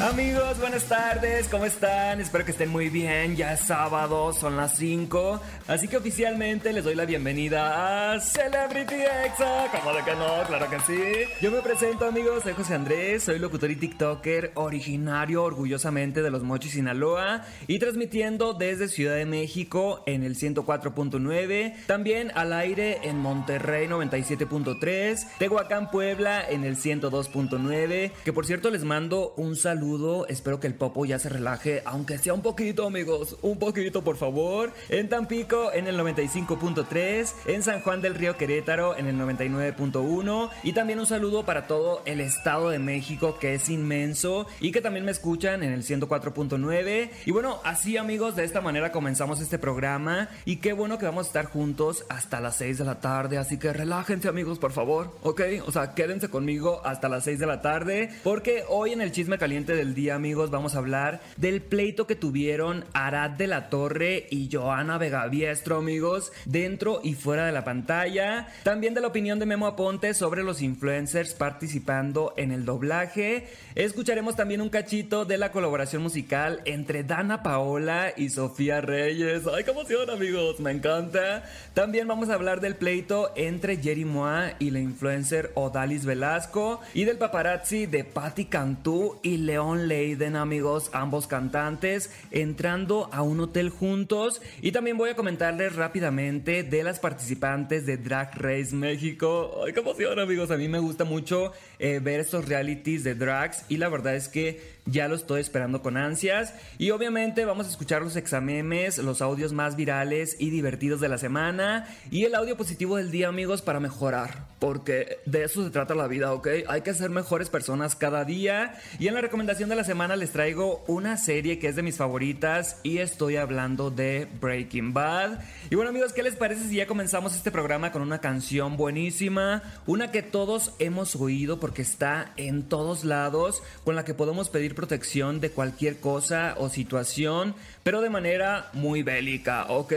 Amigos, buenas tardes, ¿cómo están? Espero que estén muy bien, ya es sábado, son las 5, así que oficialmente les doy la bienvenida a Celebrity Exa, como de que no, claro que sí. Yo me presento amigos, soy José Andrés, soy locutor y TikToker originario orgullosamente de Los Mochis, Sinaloa y transmitiendo desde Ciudad de México en el 104.9, también al aire en Monterrey 97.3, Tehuacán, Puebla en el 102.9, que por cierto les mando un saludo Espero que el popo ya se relaje, aunque sea un poquito, amigos. Un poquito, por favor. En Tampico, en el 95.3. En San Juan del Río Querétaro, en el 99.1. Y también un saludo para todo el Estado de México, que es inmenso. Y que también me escuchan en el 104.9. Y bueno, así, amigos, de esta manera comenzamos este programa. Y qué bueno que vamos a estar juntos hasta las 6 de la tarde. Así que relájense, amigos, por favor. ¿Ok? O sea, quédense conmigo hasta las 6 de la tarde. Porque hoy en el chisme caliente del día, amigos, vamos a hablar del pleito que tuvieron Arad de la Torre y Joana Vegaviestro, amigos, dentro y fuera de la pantalla. También de la opinión de Memo Aponte sobre los influencers participando en el doblaje. Escucharemos también un cachito de la colaboración musical entre Dana Paola y Sofía Reyes. ¡Ay, qué emoción, amigos! Me encanta. También vamos a hablar del pleito entre Jerry Moa y la influencer Odalis Velasco y del paparazzi de Patti Cantú y León Leiden, amigos, ambos cantantes, entrando a un hotel juntos. Y también voy a comentarles rápidamente de las participantes de Drag Race México. ¡Ay, qué emoción, amigos! A mí me gusta mucho eh, ver estos realities de drags y la verdad es que ya lo estoy esperando con ansias. Y obviamente vamos a escuchar los examemes, los audios más virales y divertidos de la semana y el audio positivo del día, amigos, para mejorar. Porque de eso se trata la vida, ¿ok? Hay que ser mejores personas cada día. Y en la recomendación de la semana les traigo una serie que es de mis favoritas y estoy hablando de Breaking Bad. Y bueno, amigos, ¿qué les parece si ya comenzamos este programa con una canción buenísima? Una que todos hemos oído porque está en todos lados, con la que podemos pedir protección de cualquier cosa o situación, pero de manera muy bélica, ¿ok?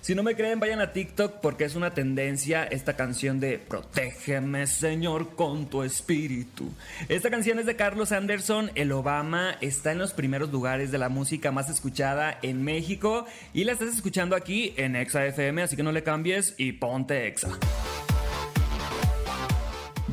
Si no me creen, vayan a TikTok porque es una tendencia esta canción de Protégeme, Señor, con tu espíritu. Esta canción es de Carlos Anderson, el Obama, está en los primeros lugares de la música más escuchada en México y la estás escuchando aquí en Exa FM, así que no le cambies y ponte Exa.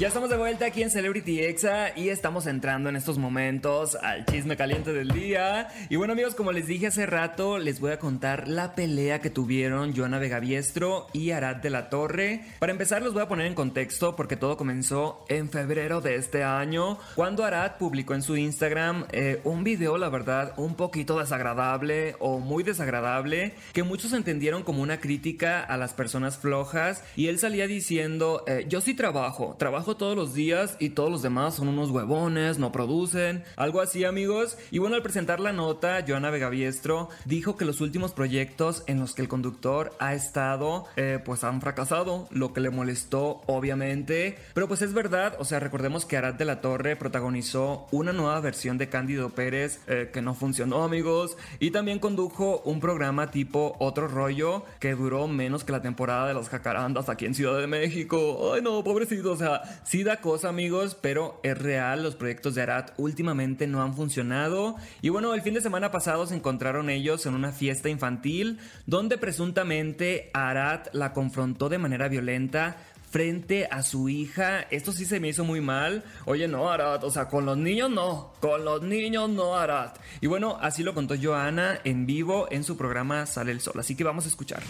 Ya estamos de vuelta aquí en Celebrity Exa y estamos entrando en estos momentos al chisme caliente del día. Y bueno amigos, como les dije hace rato, les voy a contar la pelea que tuvieron Joana Vegaviestro y Arad de la Torre. Para empezar los voy a poner en contexto porque todo comenzó en febrero de este año, cuando Arad publicó en su Instagram eh, un video, la verdad, un poquito desagradable o muy desagradable, que muchos entendieron como una crítica a las personas flojas y él salía diciendo, eh, yo sí trabajo, trabajo todos los días y todos los demás son unos huevones, no producen, algo así amigos. Y bueno, al presentar la nota, Joana Vegaviestro dijo que los últimos proyectos en los que el conductor ha estado, eh, pues han fracasado, lo que le molestó obviamente. Pero pues es verdad, o sea, recordemos que Arad de la Torre protagonizó una nueva versión de Cándido Pérez eh, que no funcionó amigos. Y también condujo un programa tipo Otro Rollo que duró menos que la temporada de las jacarandas aquí en Ciudad de México. Ay no, pobrecito, o sea, sí da cosa, amigos, pero es real. Los proyectos de Arad últimamente no han funcionado. Y bueno, el fin de semana pasado se encontraron ellos en una fiesta infantil donde presuntamente Arad la confrontó de manera violenta frente a su hija. Esto sí se me hizo muy mal. Oye, no, Arat, o sea, con los niños no, con los niños no, Arat. Y bueno, así lo contó Joana en vivo en su programa Sale el Sol. Así que vamos a escucharla.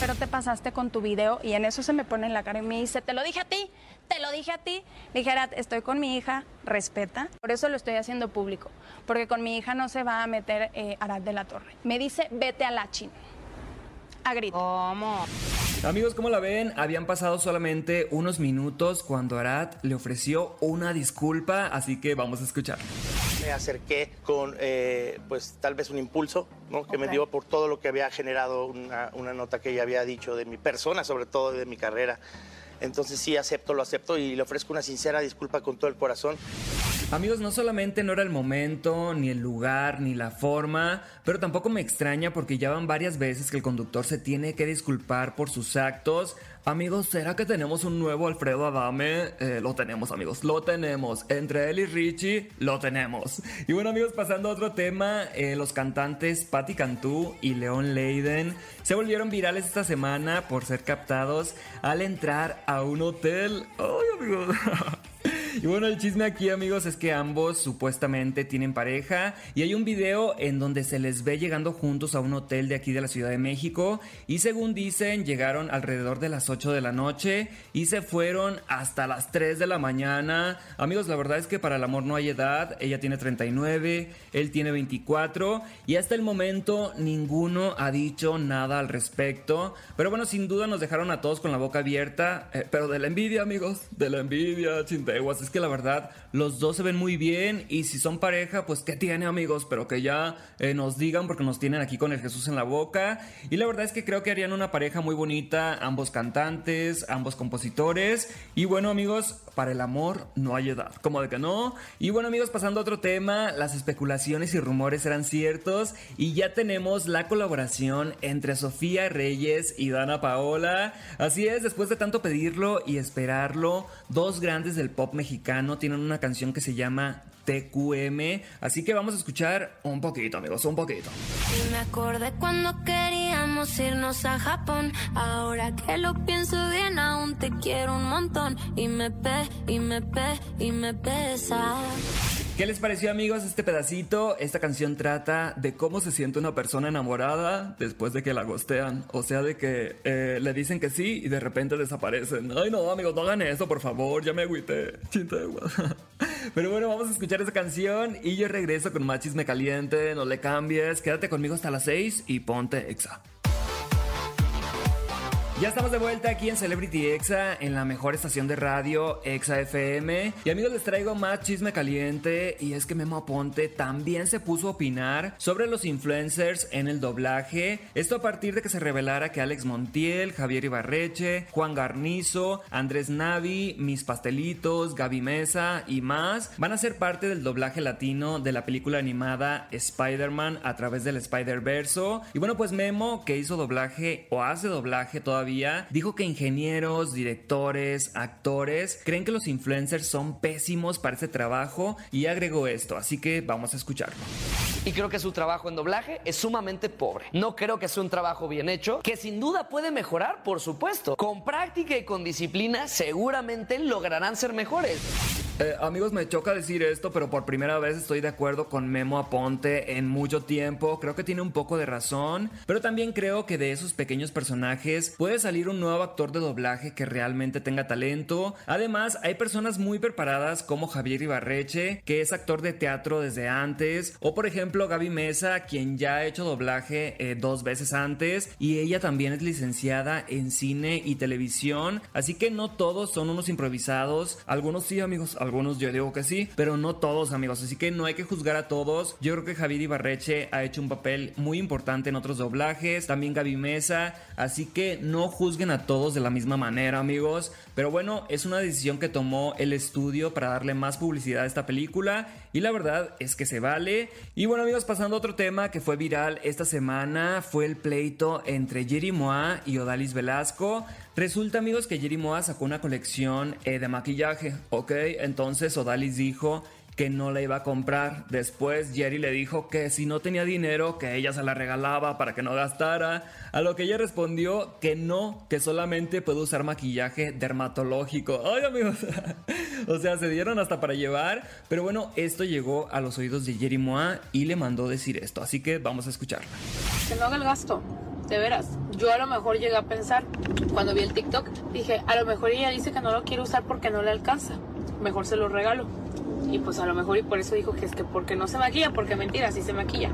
Pero te pasaste con tu video y en eso se me pone en la cara y me dice, te lo dije a ti, te lo dije a ti. Le dije, Arat, estoy con mi hija, respeta. Por eso lo estoy haciendo público, porque con mi hija no se va a meter eh, Arad de la Torre. Me dice, vete a la China. A grito. ¿Cómo? Amigos, como la ven, habían pasado solamente unos minutos cuando Arad le ofreció una disculpa, así que vamos a escuchar. Me acerqué con, eh, pues, tal vez un impulso, ¿no? Que me dio por todo lo que había generado una, una nota que ella había dicho de mi persona, sobre todo de mi carrera. Entonces sí, acepto, lo acepto y le ofrezco una sincera disculpa con todo el corazón. Amigos, no solamente no era el momento, ni el lugar, ni la forma, pero tampoco me extraña porque ya van varias veces que el conductor se tiene que disculpar por sus actos. Amigos, ¿será que tenemos un nuevo Alfredo Adame? Eh, lo tenemos, amigos, lo tenemos. Entre él y Richie, lo tenemos. Y bueno, amigos, pasando a otro tema, eh, los cantantes Patti Cantú y León Leiden se volvieron virales esta semana por ser captados al entrar a un hotel. ¡Ay, amigos! Y bueno, el chisme aquí, amigos, es que ambos supuestamente tienen pareja y hay un video en donde se les ve llegando juntos a un hotel de aquí de la Ciudad de México y según dicen llegaron alrededor de las 8 de la noche y se fueron hasta las 3 de la mañana. Amigos, la verdad es que para el amor no hay edad, ella tiene 39, él tiene 24 y hasta el momento ninguno ha dicho nada al respecto. Pero bueno, sin duda nos dejaron a todos con la boca abierta, eh, pero de la envidia, amigos, de la envidia, chinteguas es que la verdad los dos se ven muy bien y si son pareja, pues que tiene amigos, pero que ya eh, nos digan porque nos tienen aquí con el Jesús en la boca. Y la verdad es que creo que harían una pareja muy bonita, ambos cantantes, ambos compositores. Y bueno amigos, para el amor no hay edad, como de que no. Y bueno amigos, pasando a otro tema, las especulaciones y rumores eran ciertos y ya tenemos la colaboración entre Sofía Reyes y Dana Paola. Así es, después de tanto pedirlo y esperarlo, dos grandes del pop mexicano tienen una canción que se llama TQM, así que vamos a escuchar un poquito, amigos, un poquito. Y me acordé cuando queríamos irnos a Japón, ahora que lo pienso bien aún te quiero un montón y me pe y me pe y me pesa. ¿Qué les pareció amigos este pedacito? Esta canción trata de cómo se siente una persona enamorada después de que la gostean. O sea, de que eh, le dicen que sí y de repente desaparecen. Ay no amigos, no hagan eso, por favor, ya me agüité. Pero bueno, vamos a escuchar esa canción y yo regreso con más chisme caliente. No le cambies, quédate conmigo hasta las 6 y ponte exa. Ya estamos de vuelta aquí en Celebrity Exa, en la mejor estación de radio, Exa FM. Y amigos, les traigo más chisme caliente. Y es que Memo Aponte también se puso a opinar sobre los influencers en el doblaje. Esto a partir de que se revelara que Alex Montiel, Javier Ibarreche, Juan Garnizo, Andrés Navi, Mis Pastelitos, Gaby Mesa y más van a ser parte del doblaje latino de la película animada Spider-Man a través del Spider-Verso. Y bueno, pues Memo, que hizo doblaje o hace doblaje todavía dijo que ingenieros, directores, actores creen que los influencers son pésimos para ese trabajo y agregó esto, así que vamos a escucharlo. Y creo que su trabajo en doblaje es sumamente pobre. No creo que sea un trabajo bien hecho, que sin duda puede mejorar, por supuesto. Con práctica y con disciplina seguramente lograrán ser mejores. Eh, amigos, me choca decir esto, pero por primera vez estoy de acuerdo con Memo Aponte en mucho tiempo. Creo que tiene un poco de razón, pero también creo que de esos pequeños personajes puede salir un nuevo actor de doblaje que realmente tenga talento. Además, hay personas muy preparadas como Javier Ibarreche, que es actor de teatro desde antes, o por ejemplo Gaby Mesa, quien ya ha hecho doblaje eh, dos veces antes, y ella también es licenciada en cine y televisión, así que no todos son unos improvisados. Algunos sí, amigos, algunos yo digo que sí, pero no todos, amigos. Así que no hay que juzgar a todos. Yo creo que Javier Ibarreche ha hecho un papel muy importante en otros doblajes. También Gaby Mesa. Así que no juzguen a todos de la misma manera, amigos. Pero bueno, es una decisión que tomó el estudio para darle más publicidad a esta película. Y la verdad es que se vale. Y bueno, amigos, pasando a otro tema que fue viral esta semana, fue el pleito entre Jerry Moa y Odalis Velasco. Resulta, amigos, que Jerry Moa sacó una colección eh, de maquillaje, ¿ok? Entonces Odalis dijo que no la iba a comprar. Después Jerry le dijo que si no tenía dinero, que ella se la regalaba para que no gastara. A lo que ella respondió que no, que solamente puede usar maquillaje dermatológico. Ay amigos, o sea, se dieron hasta para llevar. Pero bueno, esto llegó a los oídos de Jerry Moa y le mandó decir esto. Así que vamos a escucharla. Que no haga el gasto. De veras, yo a lo mejor llegué a pensar, cuando vi el TikTok, dije, a lo mejor ella dice que no lo quiere usar porque no le alcanza. Mejor se lo regalo. Y pues a lo mejor y por eso dijo que es que porque no se maquilla, porque mentira, sí se maquilla.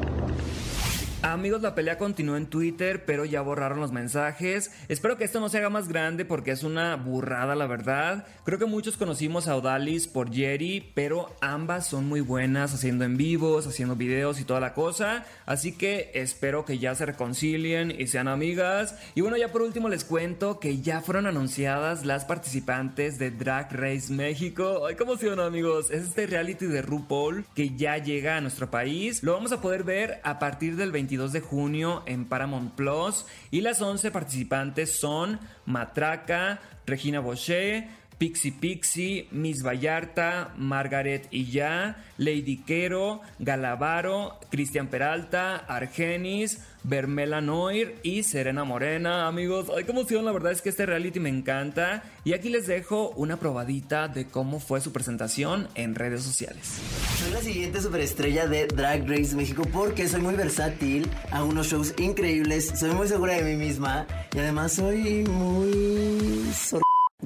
Amigos, la pelea continúa en Twitter, pero ya borraron los mensajes. Espero que esto no se haga más grande porque es una burrada, la verdad. Creo que muchos conocimos a Odalis por Jerry, pero ambas son muy buenas haciendo en vivos, haciendo videos y toda la cosa. Así que espero que ya se reconcilien y sean amigas. Y bueno, ya por último les cuento que ya fueron anunciadas las participantes de Drag Race México. Ay, cómo emoción, amigos. Es este reality de RuPaul que ya llega a nuestro país. Lo vamos a poder ver a partir del 20 22 de junio en Paramount Plus. Y las 11 participantes son Matraca, Regina Boucher, Pixie Pixie, Miss Vallarta, Margaret Ya, Lady Quero, Galavaro, Cristian Peralta, Argenis, Bermela Noir y Serena Morena. Amigos, ay, qué emoción, la verdad es que este reality me encanta. Y aquí les dejo una probadita de cómo fue su presentación en redes sociales. Soy la siguiente superestrella de Drag Race México porque soy muy versátil, hago unos shows increíbles, soy muy segura de mí misma y además soy muy...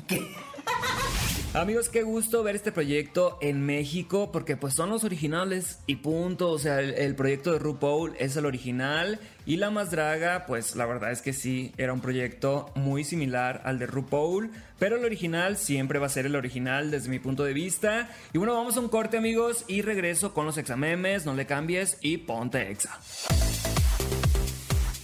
¿Qué? Amigos, qué gusto ver este proyecto en México porque pues son los originales y punto. O sea, el, proyecto de RuPaul es el original y La Más Draga, pues la verdad es que sí, era un proyecto muy similar al de RuPaul, pero el original siempre va a ser el original desde mi punto de vista. Y bueno, vamos a un corte amigos y regreso con los examemes, no le cambies y ponte exa.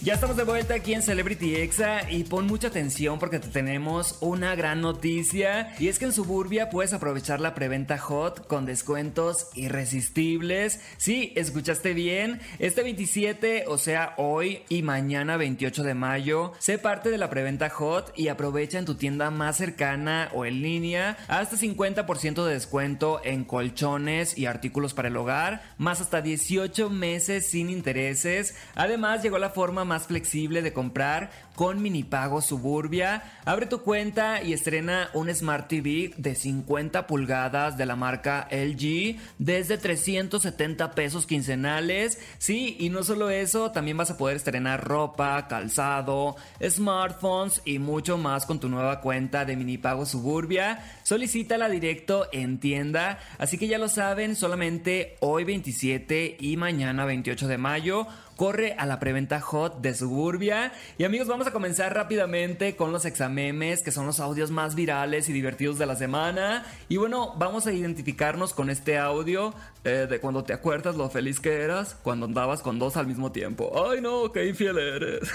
Ya estamos de vuelta aquí en Celebrity Exa y pon mucha atención porque te tenemos una gran noticia y es que en Suburbia puedes aprovechar la preventa hot con descuentos irresistibles. Sí, escuchaste bien, este 27, o sea hoy y mañana 28 de mayo, sé parte de la preventa hot y aprovecha en tu tienda más cercana o en línea hasta 50% de descuento en colchones y artículos para el hogar, más hasta 18 meses sin intereses. Además llegó la forma más flexible de comprar con mini pago Suburbia. Abre tu cuenta y estrena un Smart TV de 50 pulgadas de la marca LG desde 370 pesos quincenales. Sí, y no solo eso, también vas a poder estrenar ropa, calzado, smartphones y mucho más con tu nueva cuenta de mini pago Suburbia. Solicítala directo en tienda, así que ya lo saben, solamente hoy 27 y mañana 28 de mayo corre a la preventa hot de Suburbia. Y amigos, vamos a comenzar rápidamente con los examemes, que son los audios más virales y divertidos de la semana. Y bueno, vamos a identificarnos con este audio eh, de cuando te acuerdas lo feliz que eras cuando andabas con dos al mismo tiempo. Ay no, qué infiel eres.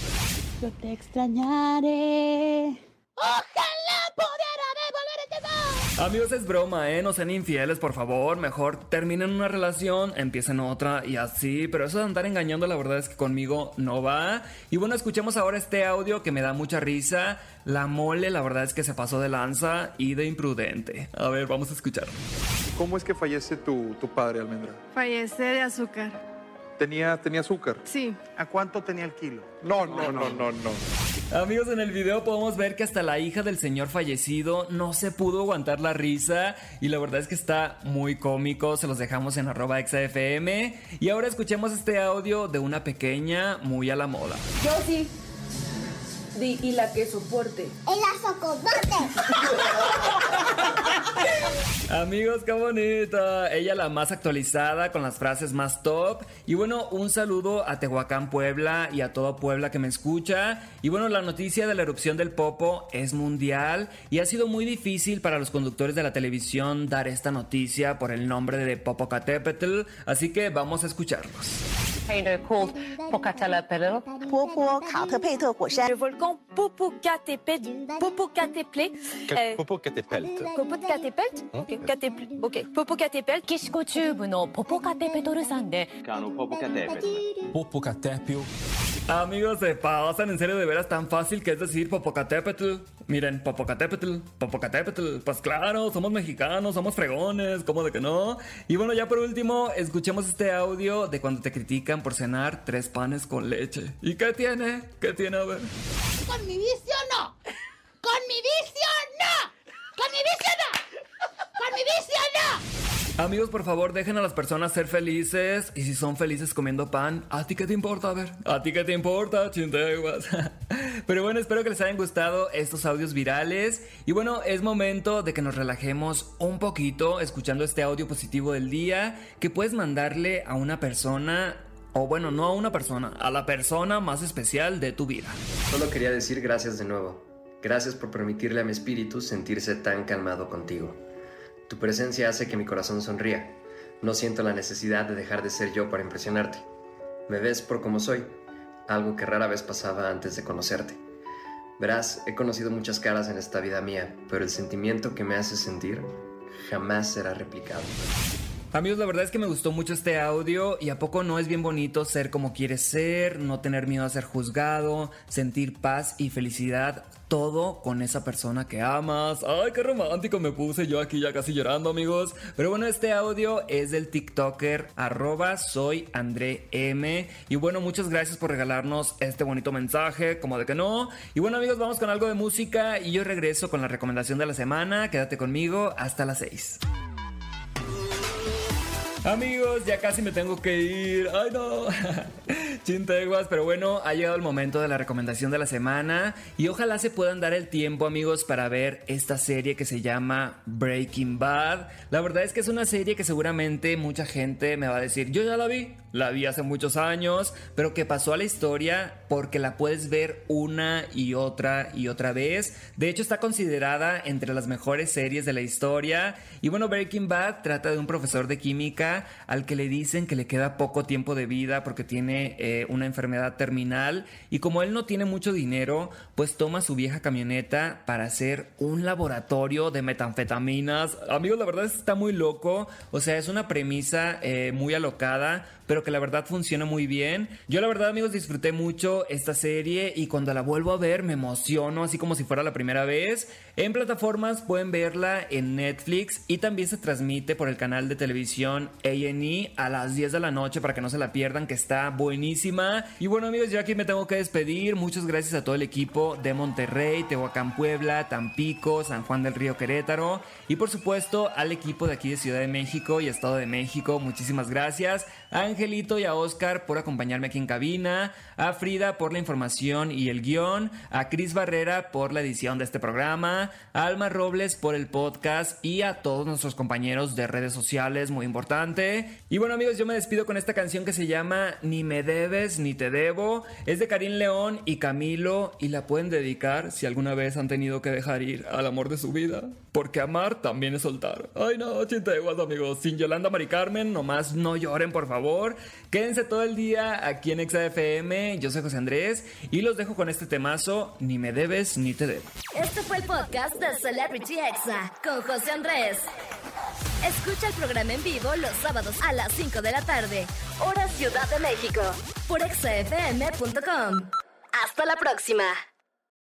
Yo te extrañaré. Ojalá Amigos, es broma, ¿eh? No sean infieles, por favor. Mejor terminen una relación, empiecen otra y así. Pero eso de andar engañando, la verdad es que conmigo no va. Y bueno, escuchemos ahora este audio que me da mucha risa. La mole, la verdad es que se pasó de lanza y de imprudente. A ver, vamos a escuchar. ¿Cómo es que fallece tu, tu padre, Almendra? Fallece de azúcar. ¿Tenía, ¿Tenía azúcar? Sí. ¿A cuánto tenía el kilo? No, no, no, no, no. Amigos, en el video podemos ver que hasta la hija del señor fallecido no se pudo aguantar la risa y la verdad es que está muy cómico, se los dejamos en arroba XFM y ahora escuchemos este audio de una pequeña muy a la moda. Yo sí. Y la que soporte. ¡Y la soporte! Amigos, qué bonita. Ella la más actualizada con las frases más top. Y bueno, un saludo a Tehuacán, Puebla y a todo Puebla que me escucha. Y bueno, la noticia de la erupción del Popo es mundial y ha sido muy difícil para los conductores de la televisión dar esta noticia por el nombre de Popocatépetl. Así que vamos a escucharlos. volcano called Pocatello Pelo. 婆婆卡特佩特火山 Le volcan Popocatépetl. Popocatépetl. euh, Popocatépelt. Popocatépetlt. Hein? Ok, Catépl- Ok. Popocatépetl. メキシコ中部のポポカテペトル山で Popocatépelt. Popocatépio Amigos, se pasan en serio de veras tan fácil que es decir Popocatépetl. Miren, Popocatépetl, Popocatépetl. Pues claro, somos mexicanos, somos fregones, ¿cómo de que no? Y bueno, ya por último, escuchemos este audio de cuando te critican por cenar tres panes con leche. ¿Y qué tiene? ¿Qué tiene? A ver. Con mi vicio no. Con mi vicio no. Con mi vicio no. Con mi vicio no. Amigos, por favor, dejen a las personas ser felices. Y si son felices comiendo pan, ¿a ti qué te importa? A ver, ¿a ti qué te importa? Chinteguas. Pero bueno, espero que les hayan gustado estos audios virales. Y bueno, es momento de que nos relajemos un poquito escuchando este audio positivo del día que puedes mandarle a una persona o bueno, no a una persona, a la persona más especial de tu vida. Solo quería decir gracias de nuevo. Gracias por permitirle a mi espíritu sentirse tan calmado contigo. Tu presencia hace que mi corazón sonría. No siento la necesidad de dejar de ser yo para impresionarte. Me ves por como soy, algo que rara vez pasaba antes de conocerte. Verás, he conocido muchas caras en esta vida mía, pero el sentimiento que me hace sentir jamás será replicado. Amigos, la verdad es que me gustó mucho este audio y a poco no es bien bonito ser como quieres ser, no tener miedo a ser juzgado, sentir paz y felicidad, todo con esa persona que amas. Ay, qué romántico me puse yo aquí ya casi llorando, amigos. Pero bueno, este audio es del TikToker arroba soy André. Y bueno, muchas gracias por regalarnos este bonito mensaje, como de que no. Y bueno, amigos, vamos con algo de música y yo regreso con la recomendación de la semana. Quédate conmigo hasta las 6. Amigos, ya casi me tengo que ir. Ay, no. Chinteguas, pero bueno, ha llegado el momento de la recomendación de la semana. Y ojalá se puedan dar el tiempo, amigos, para ver esta serie que se llama Breaking Bad. La verdad es que es una serie que seguramente mucha gente me va a decir: Yo ya la vi, la vi hace muchos años, pero que pasó a la historia porque la puedes ver una y otra y otra vez. De hecho, está considerada entre las mejores series de la historia. Y bueno, Breaking Bad trata de un profesor de química al que le dicen que le queda poco tiempo de vida porque tiene eh, una enfermedad terminal y como él no tiene mucho dinero, pues toma su vieja camioneta para hacer un laboratorio de metanfetaminas. Amigos, la verdad está muy loco, o sea, es una premisa eh, muy alocada, pero que la verdad funciona muy bien. Yo la verdad, amigos, disfruté mucho esta serie y cuando la vuelvo a ver me emociono, así como si fuera la primera vez. En plataformas pueden verla en Netflix y también se transmite por el canal de televisión A&E a las 10 de la noche para que no se la pierdan, que está buenísima. Y bueno, amigos, yo aquí me tengo que despedir. Muchas gracias a todo el equipo de Monterrey, Tehuacán, Puebla, Tampico, San Juan del Río Querétaro y por supuesto al equipo de aquí de Ciudad de México y Estado de México. Muchísimas gracias. Angelito y a Oscar por acompañarme aquí en cabina, a Frida por la información y el guion, a Cris Barrera por la edición de este programa, a Alma Robles por el podcast y a todos nuestros compañeros de redes sociales, muy importante. Y bueno amigos, yo me despido con esta canción que se llama Ni me debes ni te debo. Es de Karim León y Camilo y la pueden dedicar si alguna vez han tenido que dejar ir al amor de su vida. Porque amar también es soltar. Ay no, chinteguas amigos. Sin Yolanda Mari Carmen, nomás no lloren por favor. Quédense todo el día aquí en XAFM. Yo soy José Andrés y los dejo con este temazo. Ni me debes ni te debo. Este fue el podcast de Celebrity Exa con José Andrés. Escucha el programa en vivo los sábados a las 5 de la tarde, hora Ciudad de México, por exafm.com. Hasta la próxima.